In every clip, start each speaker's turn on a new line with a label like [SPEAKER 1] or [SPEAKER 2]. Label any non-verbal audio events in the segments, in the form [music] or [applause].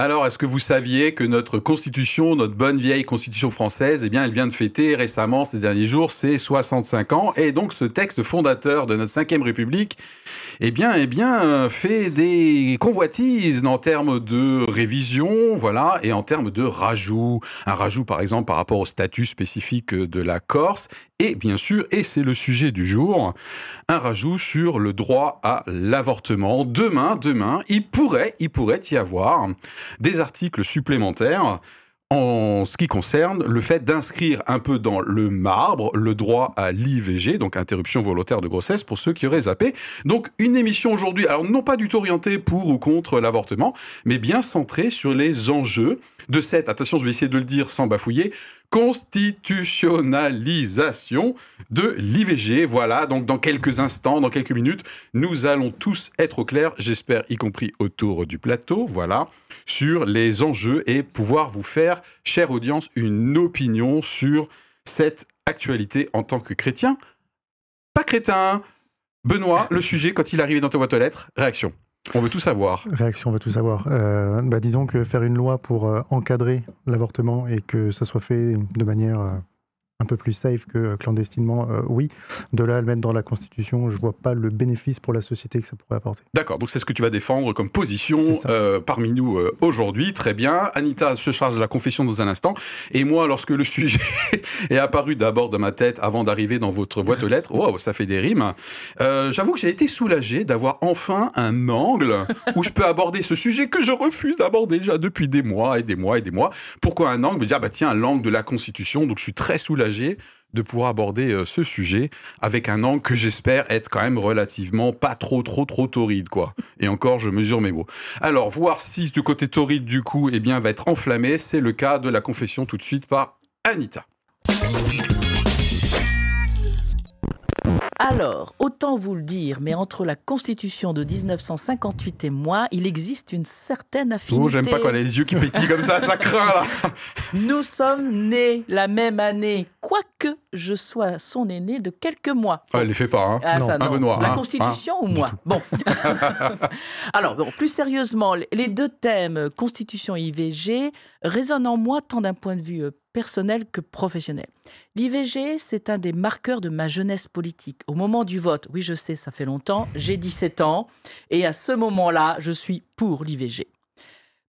[SPEAKER 1] Alors, est-ce que vous saviez que notre constitution, notre bonne vieille constitution française, eh bien, elle vient de fêter récemment, ces derniers jours, ses 65 ans? Et donc, ce texte fondateur de notre 5 République, eh bien, eh bien, fait des convoitises en termes de révision, voilà, et en termes de rajout. Un rajout, par exemple, par rapport au statut spécifique de la Corse. Et bien sûr, et c'est le sujet du jour, un rajout sur le droit à l'avortement. Demain, demain, il pourrait, il pourrait y avoir des articles supplémentaires en ce qui concerne le fait d'inscrire un peu dans le marbre le droit à l'IVG, donc interruption volontaire de grossesse pour ceux qui auraient zappé. Donc une émission aujourd'hui, alors non pas du tout orientée pour ou contre l'avortement, mais bien centrée sur les enjeux de cette, attention je vais essayer de le dire sans bafouiller, constitutionnalisation de l'IVG. Voilà, donc dans quelques instants, dans quelques minutes, nous allons tous être au clair, j'espère y compris autour du plateau, voilà, sur les enjeux et pouvoir vous faire, chère audience, une opinion sur cette actualité en tant que chrétien. Pas crétin Benoît, le sujet, quand il arrivait dans ta boîte aux lettres, réaction. On veut tout savoir.
[SPEAKER 2] Réaction, on veut tout savoir. Euh, bah, disons que faire une loi pour euh, encadrer l'avortement et que ça soit fait de manière euh, un peu plus safe que clandestinement, euh, oui. De là à le mettre dans la Constitution, je vois pas le bénéfice pour la société que ça pourrait apporter.
[SPEAKER 1] D'accord, donc c'est ce que tu vas défendre comme position euh, parmi nous euh, aujourd'hui. Très bien. Anita se charge de la confession dans un instant. Et moi, lorsque le sujet [laughs] est apparu d'abord dans ma tête avant d'arriver dans votre boîte aux lettres, wow, ça fait des rimes. J'avoue que j'ai été soulagé d'avoir enfin un angle où je peux aborder ce sujet que je refuse d'aborder déjà depuis des mois et des mois et des mois. Pourquoi un angle? Me dire, bah tiens, l'angle de la Constitution. Donc je suis très soulagé de pouvoir aborder euh, ce sujet avec un angle que j'espère être quand même relativement pas trop trop trop torride quoi. Et encore je mesure mes mots. Alors voir si du côté torride du coup eh bien va être enflammé, c'est le cas de la confession tout de suite par Anita.
[SPEAKER 3] Alors, autant vous le dire, mais entre la Constitution de 1958 et moi, il existe une certaine affinité.
[SPEAKER 1] Oh, j'aime pas quand elle a les yeux qui pétillent comme ça, ça craint là. [laughs]
[SPEAKER 3] Nous sommes nés la même année, quoique je sois son aîné de quelques mois.
[SPEAKER 1] Ah, elle les fait pas, hein
[SPEAKER 3] ah, ça, non.
[SPEAKER 1] Benoît,
[SPEAKER 3] La
[SPEAKER 1] hein
[SPEAKER 3] Constitution
[SPEAKER 1] Hein
[SPEAKER 3] ou moi Bon. [laughs] [laughs] Alors, bon, plus sérieusement, les deux thèmes, Constitution et IVG, résonnent en moi tant d'un point de vue euh, personnel que professionnel. L'IVG, c'est un des marqueurs de ma jeunesse politique. Au moment du vote, oui, je sais, ça fait longtemps, j'ai 17 ans, et à ce moment-là, je suis pour l'IVG.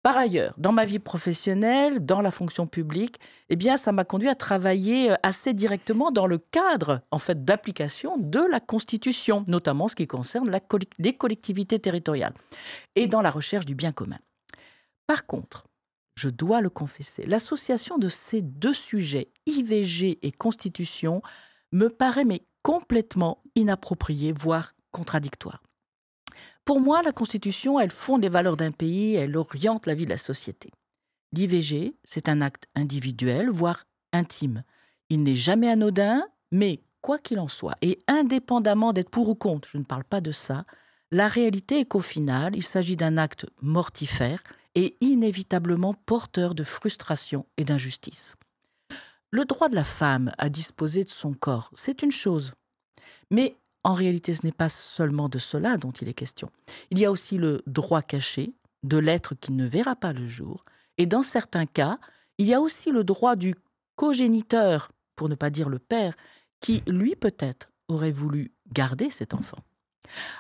[SPEAKER 3] Par ailleurs, dans ma vie professionnelle, dans la fonction publique, eh bien, ça m'a conduit à travailler euh, assez directement dans le cadre, en fait, d'application de la Constitution, notamment ce qui concerne les collectivités territoriales, et dans la recherche du bien commun. Par contre, je dois le confesser, l'association de ces deux sujets, IVG et Constitution, me paraît mais complètement inappropriée, voire contradictoire. Pour moi, la Constitution, elle fonde les valeurs d'un pays, elle oriente la vie de la société. L'IVG, c'est un acte individuel, voire intime. Il n'est jamais anodin, mais quoi qu'il en soit, et indépendamment d'être pour ou contre, je ne parle pas de ça, la réalité est qu'au final, il s'agit d'un acte mortifère et inévitablement porteur de frustration et d'injustice. Le droit de la femme à disposer de son corps, c'est une chose. Mais en réalité, ce n'est pas seulement de cela dont il est question. Il y a aussi le droit caché de l'être qui ne verra pas le jour. Et dans certains cas, il y a aussi le droit du cogéniteur, pour ne pas dire le père, qui, lui peut-être, aurait voulu garder cet enfant.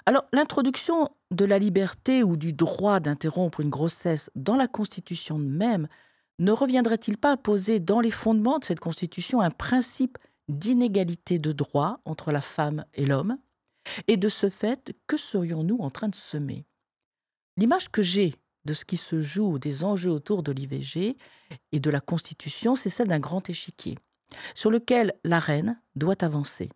[SPEAKER 3] Alors, l'introduction de la liberté ou du droit d'interrompre une grossesse dans la Constitution même ne reviendrait-il pas à poser dans les fondements de cette Constitution un principe d'inégalité de droit entre la femme et l'homme? Et de ce fait, que serions-nous en train de semer? L'image que j'ai de ce qui se joue, des enjeux autour de l'IVG et de la Constitution, c'est celle d'un grand échiquier, sur lequel la reine doit avancer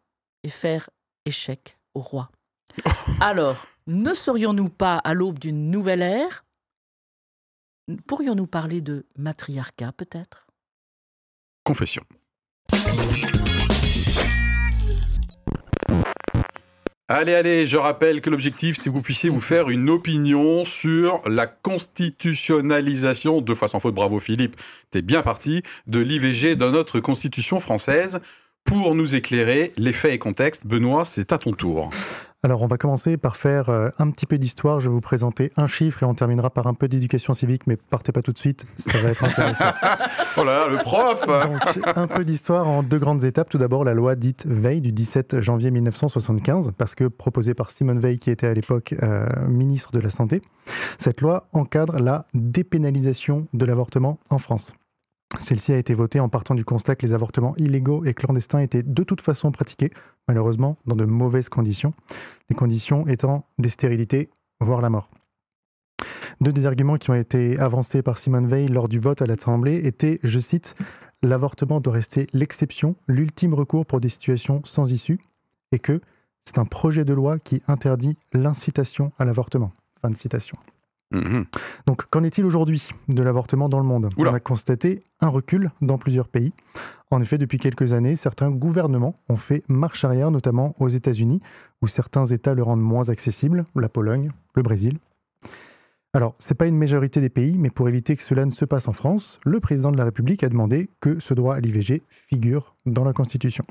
[SPEAKER 3] et faire échec au roi. [laughs] Alors, ne serions-nous pas à l'aube d'une nouvelle ère? Pourrions-nous parler de matriarcat peut-être?
[SPEAKER 1] Confession. Allez, allez, je rappelle que l'objectif, c'est que vous puissiez vous faire une opinion sur la constitutionnalisation, deux fois sans faute, bravo Philippe, t'es bien parti, de l'IVG dans notre constitution française. Pour nous éclairer, les faits et contextes, Benoît, c'est à ton tour.
[SPEAKER 2] Alors, on va commencer par faire euh, un petit peu d'histoire. Je vais vous présenter un chiffre et on terminera par un peu d'éducation civique, mais partez pas tout de suite, ça va être intéressant. [laughs]
[SPEAKER 1] oh là là, le prof [laughs]
[SPEAKER 2] Donc, un peu d'histoire en deux grandes étapes. Tout d'abord, la loi dite Veil du 17 janvier 1975, parce que proposée par Simone Veil, qui était à l'époque euh, ministre de la Santé. Cette loi encadre la dépénalisation de l'avortement en France. Celle-ci a été votée en partant du constat que les avortements illégaux et clandestins étaient de toute façon pratiqués, malheureusement, dans de mauvaises conditions, les conditions étant des stérilités, voire la mort. Deux des arguments qui ont été avancés par Simone Veil lors du vote à l'Assemblée étaient, je cite, L'avortement doit rester l'exception, l'ultime recours pour des situations sans issue, et que c'est un projet de loi qui interdit l'incitation à l'avortement. Fin de citation.
[SPEAKER 1] Mhm.
[SPEAKER 2] Donc, qu'en est-il aujourd'hui de l'avortement dans le monde?
[SPEAKER 1] Oula.
[SPEAKER 2] On a constaté un recul dans plusieurs pays. En effet, depuis quelques années, certains gouvernements ont fait marche arrière, notamment aux États-Unis, où certains États le rendent moins accessible, la Pologne, le Brésil. Alors, ce n'est pas une majorité des pays, mais pour éviter que cela ne se passe en France, le président de la République a demandé que ce droit à l'IVG figure dans la Constitution.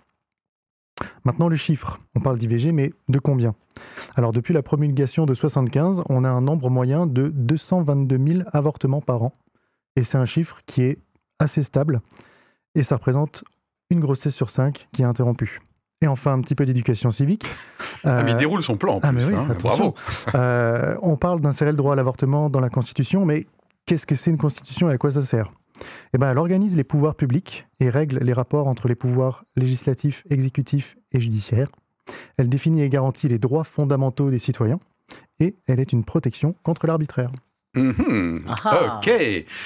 [SPEAKER 2] Maintenant, le chiffre. On parle d'IVG, mais de combien? Alors, depuis la promulgation de 75, on a un nombre moyen de 222 000 avortements par an. Et c'est un chiffre qui est assez stable. Et ça représente une grossesse sur cinq qui est interrompue. Et enfin, un petit peu d'éducation civique.
[SPEAKER 1] Ah, mais il
[SPEAKER 2] Euh,
[SPEAKER 1] déroule son plan en
[SPEAKER 2] ah,
[SPEAKER 1] plus.
[SPEAKER 2] oui,
[SPEAKER 1] hein. Bravo.
[SPEAKER 2] euh, on parle d'insérer le droit à l'avortement dans la Constitution, mais qu'est-ce que c'est une Constitution et à quoi ça sert? Eh ben, elle organise les pouvoirs publics et règle les rapports entre les pouvoirs législatifs, exécutifs et judiciaires. Elle définit et garantit les droits fondamentaux des citoyens et elle est une protection contre l'arbitraire.
[SPEAKER 3] Ah.
[SPEAKER 1] Ok.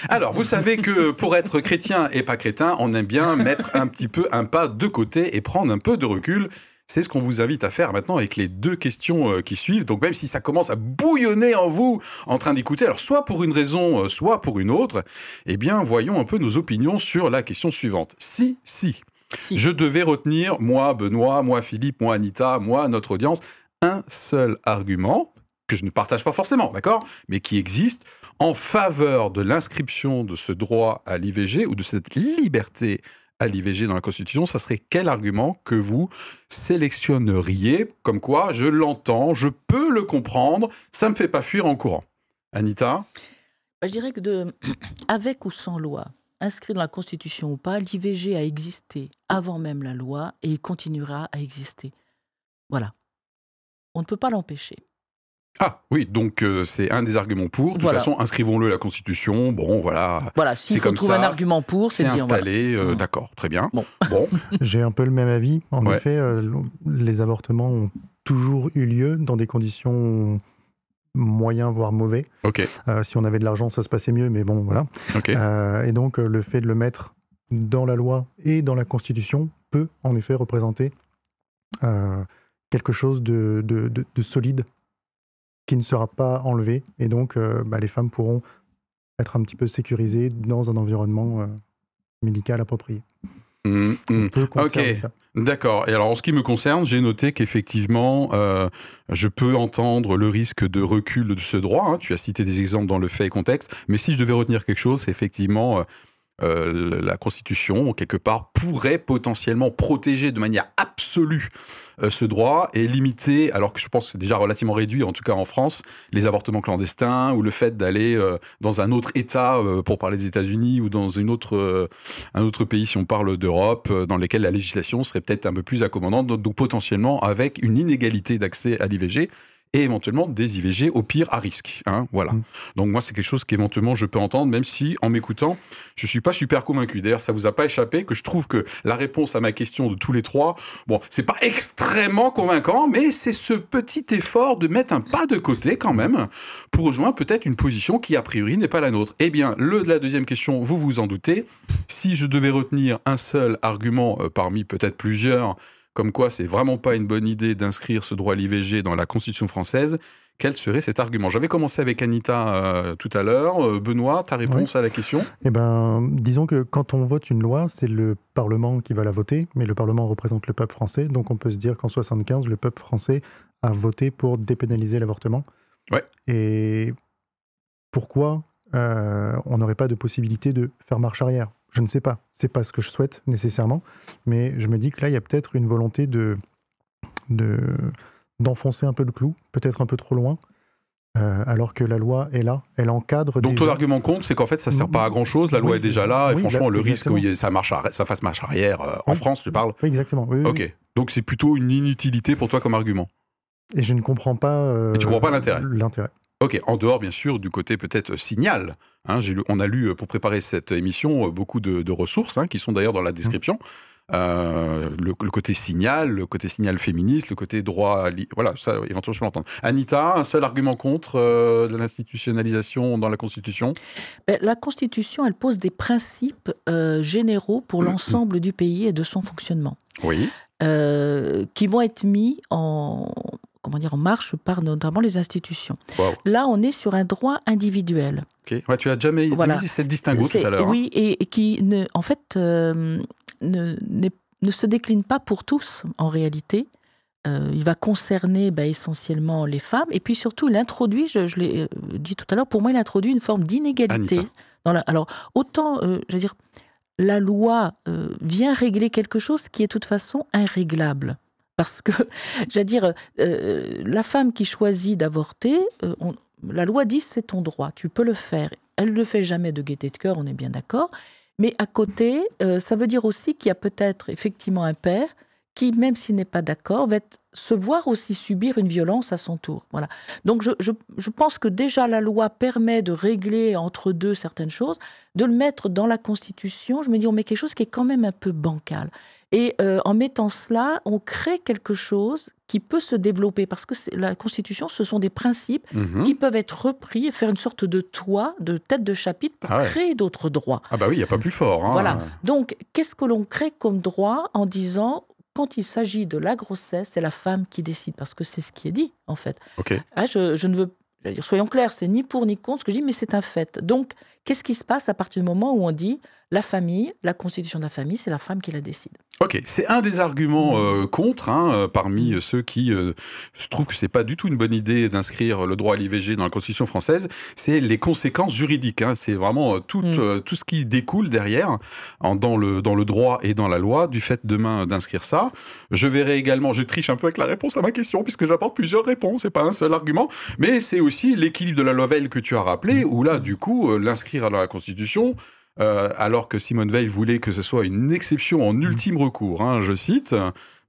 [SPEAKER 1] Alors, vous savez que pour être chrétien et pas crétin, on aime bien mettre un petit peu un pas de côté et prendre un peu de recul. C'est ce qu'on vous invite à faire maintenant avec les deux questions euh, qui suivent. Donc, même si ça commence à bouillonner en vous en train d'écouter, alors soit pour une raison, euh, soit pour une autre, eh bien, voyons un peu nos opinions sur la question suivante. Si, si,
[SPEAKER 3] Si.
[SPEAKER 1] je devais retenir, moi, Benoît, moi, Philippe, moi, Anita, moi, notre audience, un seul argument que je ne partage pas forcément, d'accord Mais qui existe en faveur de l'inscription de ce droit à l'IVG ou de cette liberté à l'IVG dans la Constitution, ça serait quel argument que vous sélectionneriez? Comme quoi, je l'entends, je peux le comprendre, ça me fait pas fuir en courant. Anita?
[SPEAKER 3] Bah, je dirais que de, [clears throat] avec ou sans loi, inscrit dans la Constitution ou pas, l'IVG a existé avant même la loi et il continuera à exister. Voilà. On ne peut pas l'empêcher.
[SPEAKER 1] Ah oui, donc euh, c'est un des arguments pour. De toute
[SPEAKER 3] Voilà.
[SPEAKER 1] façon, inscrivons-le à la Constitution. Bon, voilà,
[SPEAKER 3] Voilà,
[SPEAKER 1] C'est
[SPEAKER 3] s'il faut
[SPEAKER 1] comme
[SPEAKER 3] trouver
[SPEAKER 1] ça,
[SPEAKER 3] un argument pour, c'est de dire voilà.
[SPEAKER 1] euh,
[SPEAKER 3] Mm.
[SPEAKER 1] D'accord, très bien.
[SPEAKER 3] Bon. [laughs]
[SPEAKER 1] bon.
[SPEAKER 2] J'ai un peu le même avis. En
[SPEAKER 1] Ouais.
[SPEAKER 2] effet, euh, les avortements ont toujours eu lieu dans des conditions moyens, voire mauvais.
[SPEAKER 1] ok,
[SPEAKER 2] Euh, si on avait de l'argent, ça se passait mieux, mais bon, voilà.
[SPEAKER 1] ok.
[SPEAKER 2] Euh, et donc, le fait de le mettre dans la loi et dans la Constitution peut en effet représenter euh, quelque chose de, de- de- de solide qui ne sera pas enlevé. Et donc, euh, bah, les femmes pourront être un petit peu sécurisées dans un environnement euh, médical approprié.
[SPEAKER 1] Mm, mm.
[SPEAKER 2] On peut conserver ça.
[SPEAKER 1] D'accord. Et alors, en ce qui me concerne, j'ai noté qu'effectivement, euh, je peux entendre le risque de recul de ce droit. hein. Tu as cité des exemples dans le fait et contexte. Mais si je devais retenir quelque chose, c'est effectivement euh, la Constitution, quelque part, pourrait potentiellement protéger de manière absolue euh, ce droit et limiter, alors que je pense que c'est déjà relativement réduit, en tout cas en France, les avortements clandestins ou le fait d'aller euh, dans un autre État, pour parler des États-Unis, ou dans une autre, un autre pays, si on parle d'Europe, dans lesquels la législation serait peut-être un peu plus accommodante, donc potentiellement avec une inégalité d'accès à l'IVG et éventuellement des IVG au pire à risque. hein, voilà.
[SPEAKER 2] Mm.
[SPEAKER 1] Donc moi, c'est quelque chose qu'éventuellement je peux entendre, même si en m'écoutant, je suis pas super convaincu. D'ailleurs, ça vous a pas échappé que je trouve que la réponse à ma question de tous les trois, bon, c'est pas extrêmement convaincant, mais c'est ce petit effort de mettre un pas de côté quand même pour rejoindre peut-être une position qui a priori n'est pas la nôtre. Eh bien, le de la deuxième question, vous vous en doutez. Si je devais retenir un seul argument euh, parmi peut-être plusieurs, comme quoi c'est vraiment pas une bonne idée d'inscrire ce droit à l'IVG dans la Constitution française, quel serait cet argument? J'avais commencé avec Anita euh, tout à l'heure. Euh, Benoît, ta réponse à la question?
[SPEAKER 2] Eh ben, disons que quand on vote une loi, c'est le Parlement qui va la voter, mais le Parlement représente le peuple français, donc on peut se dire qu'en 75, le peuple français a voté pour dépénaliser l'avortement.
[SPEAKER 1] Ouais.
[SPEAKER 2] Et pourquoi euh, on n'aurait pas de possibilité de faire marche arrière? Je ne sais pas. C'est pas ce que je souhaite nécessairement, mais je me dis que là, il y a peut-être une volonté de, de, d'enfoncer un peu le clou, peut-être un peu trop loin. Euh, alors que la loi est là, elle encadre.
[SPEAKER 1] Donc
[SPEAKER 2] déjà.
[SPEAKER 1] ton argument compte, c'est qu'en fait ça sert pas à grand chose, la loi
[SPEAKER 2] Oui,
[SPEAKER 1] est déjà là, et
[SPEAKER 2] oui,
[SPEAKER 1] franchement
[SPEAKER 2] bah,
[SPEAKER 1] le risque que ça, marche ça fasse marche arrière euh, en
[SPEAKER 2] Oui.
[SPEAKER 1] France, je parle.
[SPEAKER 2] Oui, exactement. oui, oui, oui.
[SPEAKER 1] Ok, donc c'est plutôt une inutilité pour toi comme argument.
[SPEAKER 2] Et je ne comprends pas. euh,
[SPEAKER 1] Et tu comprends pas l'intérêt.
[SPEAKER 2] L'intérêt.
[SPEAKER 1] Ok, en dehors bien sûr du côté peut-être signal. Hein, lu- on a lu euh, pour préparer cette émission euh, beaucoup de, de ressources hein, qui sont d'ailleurs dans la description. Euh, le, le côté signal, le côté signal féministe, le côté droit, voilà, ça éventuellement je peux l'entendre. Anita, un seul argument contre euh, de l'institutionnalisation dans la Constitution?
[SPEAKER 3] Ben, La Constitution, elle pose des principes euh, généraux pour l'ensemble du pays et de son fonctionnement,
[SPEAKER 1] Oui.
[SPEAKER 3] euh, qui vont être mis en, comment dire, en marche par notamment les institutions.
[SPEAKER 1] Wow.
[SPEAKER 3] Là, on est sur un droit individuel.
[SPEAKER 1] Ouais, tu as jamais
[SPEAKER 3] Voilà.
[SPEAKER 1] cette distinguo tout à l'heure. hein.
[SPEAKER 3] Oui, et, et qui, ne, en fait, euh, ne, se décline pas pour tous, en réalité. Euh, il va concerner ben, essentiellement les femmes. Et puis surtout, il introduit, je, je l'ai euh, dit tout à l'heure, pour moi, il introduit une forme d'inégalité. La, alors, autant, euh, je veux dire, la loi vient régler quelque chose qui est de toute façon irréglable. Parce que, [laughs] je veux dire, euh, la femme qui choisit d'avorter, euh, la loi dit c'est ton droit, tu peux le faire. Elle ne le fait jamais de gaieté de cœur, on est bien d'accord. Mais à côté, euh, ça veut dire aussi qu'il y a peut-être effectivement un père qui, même s'il n'est pas d'accord, va être- se voir aussi subir une violence à son tour. Voilà. Donc je, je- je pense que déjà la loi permet de régler entre deux certaines choses, de le mettre dans la Constitution. Je me dis, on met quelque chose qui est quand même un peu bancal. Et euh, en mettant cela, on crée quelque chose qui peut se développer parce que la Constitution, ce sont des principes
[SPEAKER 1] Mhm.
[SPEAKER 3] qui peuvent être repris et faire une sorte de toit, de tête de chapitre pour
[SPEAKER 1] Ah ouais.
[SPEAKER 3] créer d'autres droits.
[SPEAKER 1] Ah bah oui, il n'y a pas plus fort. hein.
[SPEAKER 3] Voilà. Donc, qu'est-ce que l'on crée comme droit en disant, quand il s'agit de la grossesse, c'est la femme qui décide, parce que c'est ce qui est dit, en fait. Ah, je, je ne veux, dire, soyons clairs, c'est ni pour ni contre ce que je dis, mais c'est un fait. Donc, qu'est-ce qui se passe à partir du moment où on dit, la famille, la constitution de la famille, c'est la femme qui la décide?
[SPEAKER 1] Ok, c'est un des arguments euh, contre, hein, euh, parmi ceux qui euh, se trouvent que c'est pas du tout une bonne idée d'inscrire le droit à l'IVG dans la Constitution française, c'est les conséquences juridiques. hein. C'est vraiment euh, tout,
[SPEAKER 3] Mm.
[SPEAKER 1] euh, tout ce qui découle derrière, en- dans, le, dans le droit et dans la loi, du fait demain d'inscrire ça. Je verrai également, je triche un peu avec la réponse à ma question, puisque j'apporte plusieurs réponses, c'est pas un seul argument, mais c'est aussi l'équilibre de la loi Veil que tu as rappelé, où là, du coup, euh, l'inscrire dans la Constitution, euh, alors que Simone Veil voulait que ce soit une exception en ultime recours, hein, je cite.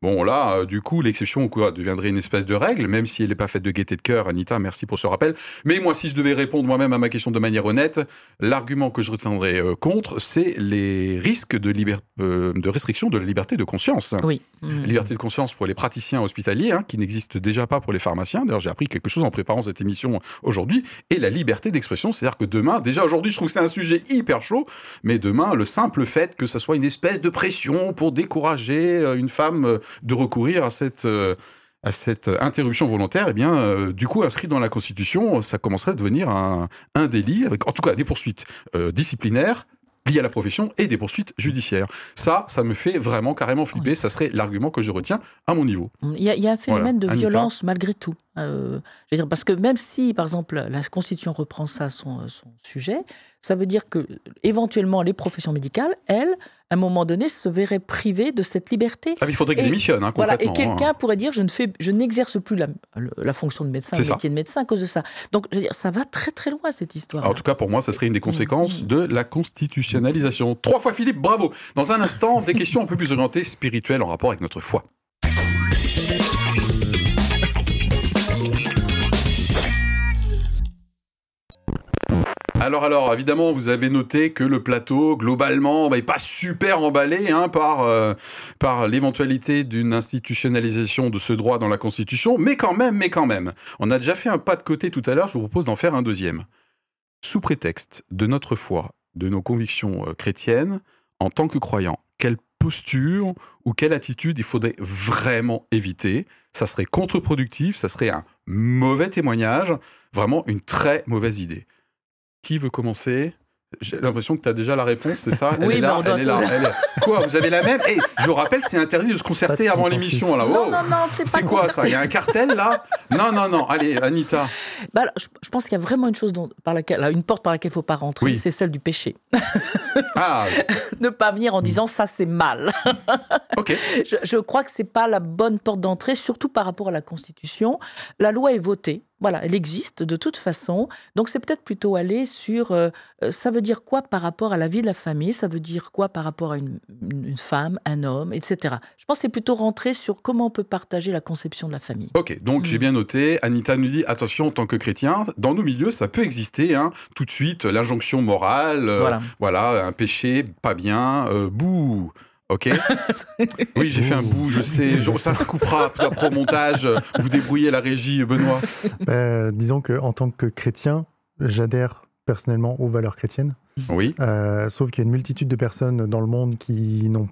[SPEAKER 1] Bon, là, euh, du coup, l'exception deviendrait une espèce de règle, même si elle n'est pas faite de gaieté de cœur. Anita, merci pour ce rappel. Mais moi, si je devais répondre moi-même à ma question de manière honnête, l'argument que je retiendrais euh, contre, c'est les risques de, euh, de restriction de la liberté de conscience.
[SPEAKER 3] Oui. Mm.
[SPEAKER 1] Liberté de conscience pour les praticiens hospitaliers, hein, qui n'existe déjà pas pour les pharmaciens. D'ailleurs, j'ai appris quelque chose en préparant cette émission aujourd'hui. Et la liberté d'expression, c'est-à-dire que demain, déjà aujourd'hui, je trouve que c'est un sujet hyper chaud, mais demain, le simple fait que ça soit une espèce de pression pour décourager euh, une femme de recourir à cette... euh, à cette interruption volontaire, eh bien, euh, du coup, inscrit dans la Constitution, ça commencerait à devenir un, un délit, avec en tout cas des poursuites euh, disciplinaires liées à la profession et des poursuites judiciaires. Ça, ça me fait vraiment carrément flipper. Ça serait l'argument que je retiens à mon niveau.
[SPEAKER 3] Il y, a, il y a un phénomène
[SPEAKER 1] Voilà.
[SPEAKER 3] de
[SPEAKER 1] Anita.
[SPEAKER 3] violence malgré tout. Euh, je veux dire, parce que même si, par exemple, la Constitution reprend ça, son, son sujet, ça veut dire que éventuellement les professions médicales, elles, à un moment donné, se verraient privées de cette liberté.
[SPEAKER 1] Ah, mais il faudrait qu'ils démissionnent, hein,
[SPEAKER 3] Voilà, et quelqu'un
[SPEAKER 1] hein.
[SPEAKER 3] pourrait dire je ne fais, je n'exerce plus la, fonction de médecin, le
[SPEAKER 1] ça.
[SPEAKER 3] métier de médecin à cause de ça. Donc, je veux dire, ça va très très loin cette histoire.
[SPEAKER 1] En tout cas, pour moi, ça serait une des conséquences de la constitutionnalisation. Trois fois Philippe, bravo. Dans un instant, des questions un peu plus orientées spirituelles en rapport avec notre foi. Alors, alors, évidemment, vous avez noté que le plateau, globalement, n'est pas super emballé hein, par, euh, par l'éventualité d'une institutionnalisation de ce droit dans la Constitution, mais quand même, mais quand même. On a déjà fait un pas de côté tout à l'heure, je vous propose d'en faire un deuxième. Sous prétexte de notre foi, de nos convictions euh, chrétiennes, en tant que croyants, quelle posture ou quelle attitude il faudrait vraiment éviter? Ça serait contre-productif, ça serait un mauvais témoignage, vraiment une très mauvaise idée. Qui veut commencer? J'ai l'impression que tu as déjà la réponse, c'est ça? [laughs]
[SPEAKER 3] Oui,
[SPEAKER 1] elle est là, elle est là,
[SPEAKER 3] tout-
[SPEAKER 1] elle est- Quoi, vous avez la même? Eh, Je vous rappelle, c'est interdit de se concerter avant l'émission. là.
[SPEAKER 3] Non,
[SPEAKER 1] Wow.
[SPEAKER 3] non, non, c'est pas
[SPEAKER 1] C'est quoi ça? Il y a un cartel là? Non, non, non. Allez, Anita.
[SPEAKER 3] Bah, alors, je, je pense qu'il y a vraiment une chose dont, par laquelle, une porte par laquelle il ne faut pas rentrer,
[SPEAKER 1] Oui.
[SPEAKER 3] c'est celle du péché. [laughs]
[SPEAKER 1] Ah, [laughs]
[SPEAKER 3] ne pas venir en disant ça c'est mal.
[SPEAKER 1] ok.
[SPEAKER 3] Je, je crois que c'est pas la bonne porte d'entrée, surtout par rapport à la Constitution. La loi est votée, voilà, elle existe de toute façon. Donc c'est peut-être plutôt aller sur euh, euh, ça veut dire quoi par rapport à la vie de la famille, ça veut dire quoi par rapport à une, femme, un homme, etc. Je pense que c'est plutôt rentrer sur comment on peut partager la conception de la famille.
[SPEAKER 1] Ok, donc
[SPEAKER 3] Mm.
[SPEAKER 1] j'ai bien noté. Anita nous dit attention, en tant que chrétien, dans nos milieux, ça peut exister. hein, tout de suite, l'injonction morale. euh,
[SPEAKER 3] Voilà.
[SPEAKER 1] Voilà, un péché, pas bien. euh, bouh. Ok. Oui, j'ai fait un bouh, je sais. ça se coupera après au montage. euh, Vous débrouillez la régie, Benoît.
[SPEAKER 2] Euh, disons qu'en tant que chrétien, j'adhère personnellement aux valeurs chrétiennes.
[SPEAKER 1] Oui.
[SPEAKER 2] Euh, sauf qu'il y a une multitude de personnes dans le monde qui n'ont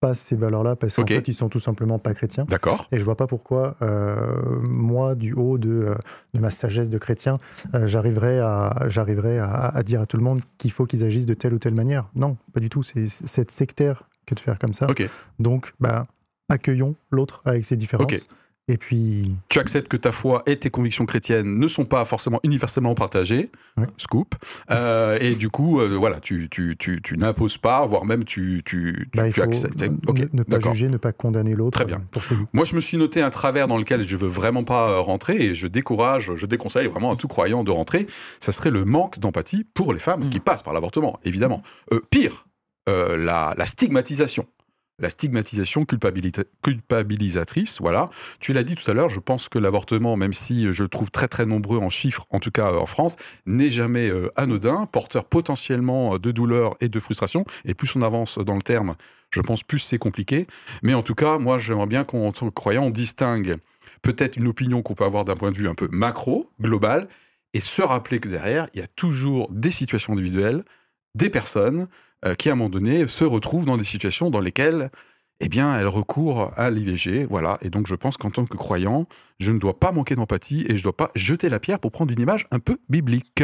[SPEAKER 2] pas ces valeurs-là parce qu'en
[SPEAKER 1] Ok.
[SPEAKER 2] fait, ils sont tout simplement pas chrétiens.
[SPEAKER 1] D'accord.
[SPEAKER 2] Et je vois pas pourquoi, euh, moi, du haut de, de ma sagesse de chrétien, euh, j'arriverais à, j'arriverais à, à dire à tout le monde qu'il faut qu'ils agissent de telle ou telle manière. Non, pas du tout. C'est être sectaire que de faire comme ça. Donc, bah, accueillons l'autre avec ses différences. Et puis,
[SPEAKER 1] Tu acceptes que ta foi et tes convictions chrétiennes ne sont pas forcément universellement partagées.
[SPEAKER 2] Ouais.
[SPEAKER 1] Scoop. Euh, et du coup, euh, voilà, tu, tu, tu, tu n'imposes pas, voire même tu, tu, tu,
[SPEAKER 2] bah,
[SPEAKER 1] tu acceptes.
[SPEAKER 2] ne, ne pas juger, ne pas condamner l'autre
[SPEAKER 1] Très bien.
[SPEAKER 2] pour ses.
[SPEAKER 1] Moi, je me suis noté un travers dans lequel je veux vraiment pas euh, rentrer et je décourage, je déconseille vraiment à tout croyant de rentrer. Ça serait le manque d'empathie pour les femmes
[SPEAKER 3] Mm.
[SPEAKER 1] qui passent par l'avortement, évidemment. Euh, pire, euh, la, stigmatisation. La stigmatisation culpabilisatrice, voilà. Tu l'as dit tout à l'heure, je pense que l'avortement, même si je le trouve très très nombreux en chiffres, en tout cas euh, en France, n'est jamais euh, anodin, porteur potentiellement de douleur et de frustration. Et plus on avance dans le terme, je pense plus c'est compliqué. Mais en tout cas, moi, j'aimerais bien qu'en tant que croyant, on distingue peut-être une opinion qu'on peut avoir d'un point de vue un peu macro, global, et se rappeler que derrière, il y a toujours des situations individuelles, des personnes euh, qui, à un moment donné, se retrouvent dans des situations dans lesquelles, eh bien, elles recourent à l'IVG. Voilà. Et donc, je pense qu'en tant que croyant, je ne dois pas manquer d'empathie et je ne dois pas jeter la pierre pour prendre une image un peu biblique.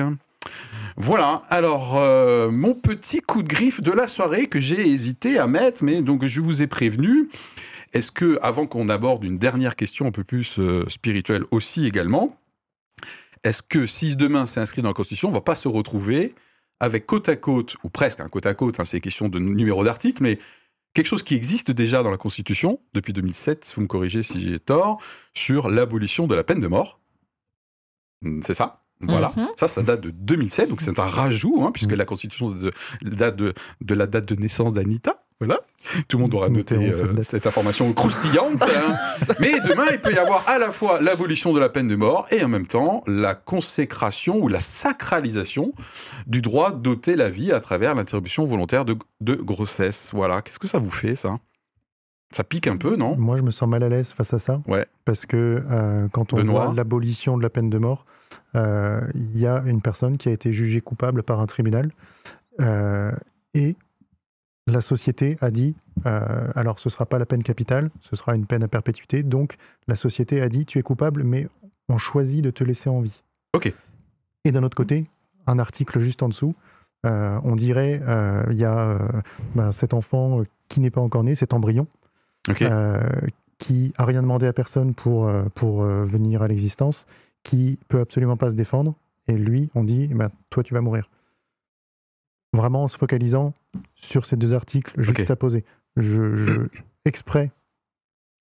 [SPEAKER 1] Voilà, alors euh, mon petit coup de griffe de la soirée que j'ai hésité à mettre, mais donc je vous ai prévenu. Est-ce que, avant qu'on aborde une dernière question un peu plus euh, spirituelle aussi également, est-ce que si demain c'est inscrit dans la Constitution, on va pas se retrouver avec côte à côte, ou presque un côte à côte, hein, c'est question de numéro d'article, mais quelque chose qui existe déjà dans la Constitution depuis 2007, vous me corrigez si j'ai tort, sur l'abolition de la peine de mort. Hmm, C'est ça voilà,
[SPEAKER 3] Mhm.
[SPEAKER 1] ça, ça date de 2007, donc c'est un rajout, hein, puisque
[SPEAKER 2] Mhm.
[SPEAKER 1] la Constitution de- date de, de la date de naissance d'Anita. Voilà, tout le monde aura noté euh,
[SPEAKER 2] cette
[SPEAKER 1] information croustillante. hein. [laughs] Mais demain, il peut y avoir à la fois l'abolition de la peine de mort et en même temps la consécration ou la sacralisation du droit d'ôter la vie à travers l'interruption volontaire de, de grossesse. Voilà, qu'est-ce que ça vous fait, ça? Ça pique un peu, non?
[SPEAKER 2] Moi, je me sens mal à l'aise face à ça.
[SPEAKER 1] Ouais.
[SPEAKER 2] Parce que euh, quand on
[SPEAKER 1] Benoît
[SPEAKER 2] voit l'abolition de la peine de mort, euh, il y a une personne qui a été jugée coupable par un tribunal euh, et la société a dit euh, alors ce sera pas la peine capitale, ce sera une peine à perpétuité. Donc la société a dit tu es coupable, mais on choisit de te laisser en vie.
[SPEAKER 1] Ok.
[SPEAKER 2] Et d'un autre côté, un article juste en dessous, euh, on dirait euh, il y a ben, cet enfant qui n'est pas encore né, cet embryon qui a rien demandé à personne pour, pour venir à l'existence, qui peut absolument pas se défendre, et lui, on dit, eh ben, toi, tu vas mourir. Vraiment en se focalisant sur ces deux articles juxtaposés. Je, je, exprès,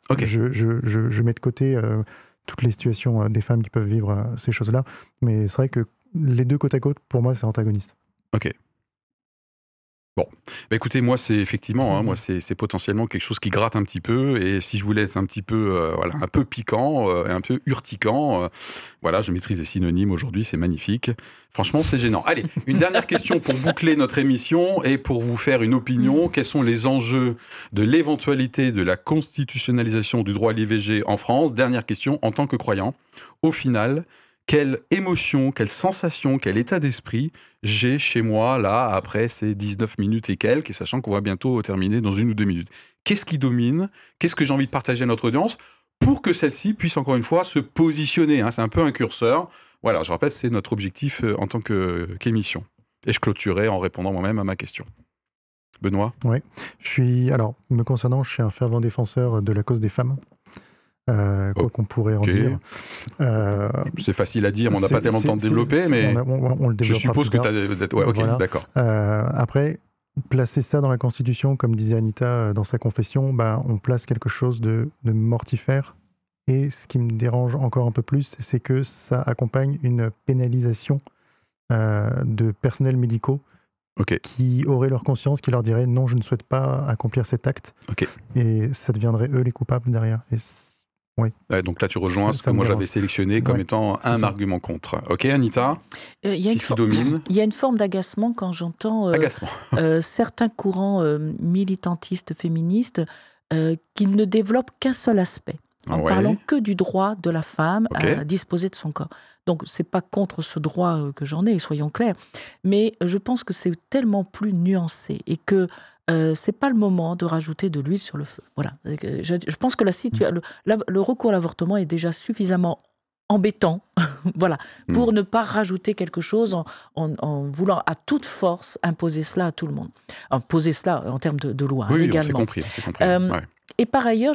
[SPEAKER 1] Ok.
[SPEAKER 2] je, je, je, mets de côté euh, toutes les situations euh, des femmes qui peuvent vivre euh, ces choses-là, mais c'est vrai que les deux côte à côte, pour moi, c'est antagoniste.
[SPEAKER 1] Bah écoutez, moi, c'est effectivement, hein, moi, [laughs] c'est potentiellement quelque chose qui gratte un petit peu. Et si je voulais être un petit peu, euh, voilà, un peu piquant, euh, et un peu urticant, euh, voilà, je maîtrise les synonymes aujourd'hui, c'est magnifique. Franchement, c'est gênant. Allez, une dernière question pour boucler notre émission et pour vous faire une opinion. Quels sont les enjeux de l'éventualité de la constitutionnalisation du droit à l'IVG en France? Dernière question, en tant que croyant, au final, quelle émotion, quelle sensation, quel état d'esprit j'ai chez moi, là, après ces 19 minutes et quelques, et sachant qu'on va bientôt terminer dans une ou deux minutes. Qu'est-ce qui domine? Qu'est-ce que j'ai envie de partager à notre audience pour que celle-ci puisse encore une fois se positionner hein, C'est un peu un curseur. Voilà, je rappelle, c'est notre objectif euh, en tant que- qu'émission. Et je clôturerai en répondant moi-même à ma question. Benoît?
[SPEAKER 2] Oui, je suis, alors, me concernant, je suis un fervent défenseur de la cause des femmes. Euh, quoi qu'on pourrait en dire.
[SPEAKER 1] Euh, c'est facile à dire, mais on n'a pas tellement de temps de développer, mais on, le je suppose que tu as... Ouais, ok, d'accord.
[SPEAKER 2] Euh, après, placer ça dans la Constitution, comme disait Anita dans sa confession, bah, on place quelque chose de, de mortifère. Et ce qui me dérange encore un peu plus, c'est que ça accompagne une pénalisation de personnels médicaux qui auraient leur conscience, qui leur dirait non, je ne souhaite pas accomplir cet acte. Et ça deviendrait eux les coupables derrière. Et oui.
[SPEAKER 1] donc là, tu rejoins ce que moi j'avais sélectionné comme étant un argument contre. Ok, Anita
[SPEAKER 3] euh, y a qui domine Il y a une forme d'agacement quand j'entends euh, [laughs] euh, certains courants militantistes féministes qui ne développent qu'un seul aspect, en parlant que du droit de la femme à disposer de son corps. Donc, c'est pas contre ce droit que j'en ai, soyons clairs, mais je pense que c'est tellement plus nuancé et que euh, c'est pas le moment de rajouter de l'huile sur le feu. Voilà. Je, pense que la mmh. le, le, recours à l'avortement est déjà suffisamment embêtant, [laughs] voilà, mmh. pour ne pas rajouter quelque chose en, voulant à toute force imposer cela à tout le monde. Imposer cela en termes de, loi
[SPEAKER 1] oui,
[SPEAKER 3] également.
[SPEAKER 1] c'est compris. compris.
[SPEAKER 3] Euh, et par ailleurs,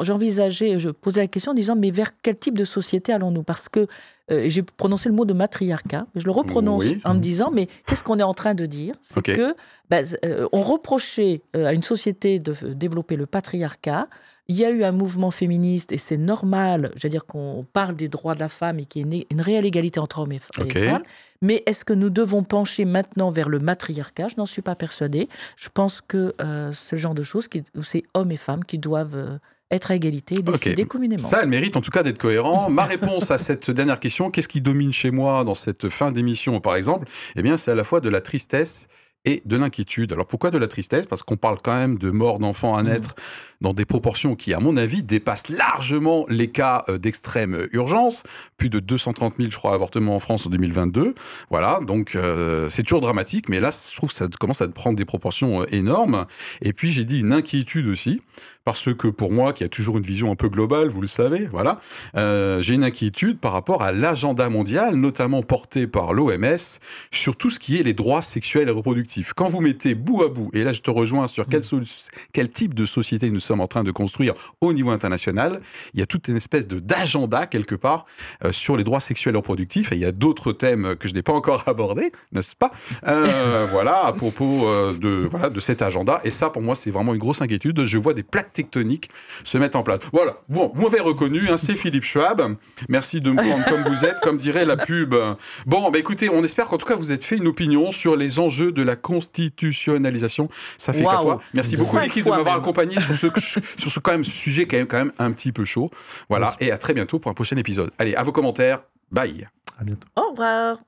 [SPEAKER 3] j'envisageais, je posais la question en disant, mais vers quel type de société allons-nous? Parce que euh, j'ai prononcé le mot de matriarcat, je le reprononce en me disant, mais qu'est-ce qu'on est en train de dire? C'est que bah, euh, on reprochait euh, à une société de développer le patriarcat. Il y a eu un mouvement féministe et c'est normal, veux dire qu'on parle des droits de la femme et qu'il y ait une, réelle égalité entre hommes et, femmes. Mais est-ce que nous devons pencher maintenant vers le matriarcat? Je n'en suis pas persuadée. Je pense que euh, ce genre de choses, où c'est hommes et femmes qui doivent être à égalité et décider communément.
[SPEAKER 1] Ça, elle mérite en tout cas d'être cohérent. Ma réponse à cette dernière question, qu'est-ce qui domine chez moi dans cette fin d'émission, par exemple? Eh bien, c'est à la fois de la tristesse et de l'inquiétude. Alors pourquoi de la tristesse? Parce qu'on parle quand même de mort d'enfants à naître dans des proportions qui, à mon avis, dépassent largement les cas euh, d'extrême urgence. Plus de 230 000, je crois, avortements en France en 2022. Voilà, donc euh, c'est toujours dramatique, mais là, je trouve que ça commence à prendre des proportions euh, énormes. Et puis, j'ai dit une inquiétude aussi, parce que pour moi, qui a toujours une vision un peu globale, vous le savez, voilà, j'ai une inquiétude par rapport à l'agenda mondial, notamment porté par l'OMS, sur tout ce qui est les droits sexuels et reproductifs. Quand vous mettez bout à bout, et là je te rejoins sur quel, mmh. quel type de société nous sommes en train de construire au niveau international. Il y a toute une espèce d'agenda quelque part euh, sur les droits sexuels et reproductifs. Et il y a d'autres thèmes que je n'ai pas encore [laughs] abordés, n'est-ce pas? Euh, Voilà, à propos euh, de, voilà, de cet agenda. Et ça, pour moi, c'est vraiment une grosse inquiétude. Je vois des plaques tectoniques se mettre en place. Voilà, bon, mauvais reconnu, hein, c'est Philippe Schwab. Merci de me prendre comme vous êtes, comme dirait la pub. Bon, bah écoutez, on espère qu'en tout cas, vous êtes fait une opinion sur les enjeux de la constitutionnalisation. Ça fait quatre fois. Merci beaucoup, l'équipe, de m'avoir accompagné sur ce sur ce, quand même, sujet qui est quand même un petit peu chaud. Voilà, et à très bientôt pour un prochain épisode. Allez, à vos commentaires. Bye.
[SPEAKER 2] À bientôt.
[SPEAKER 3] Au revoir.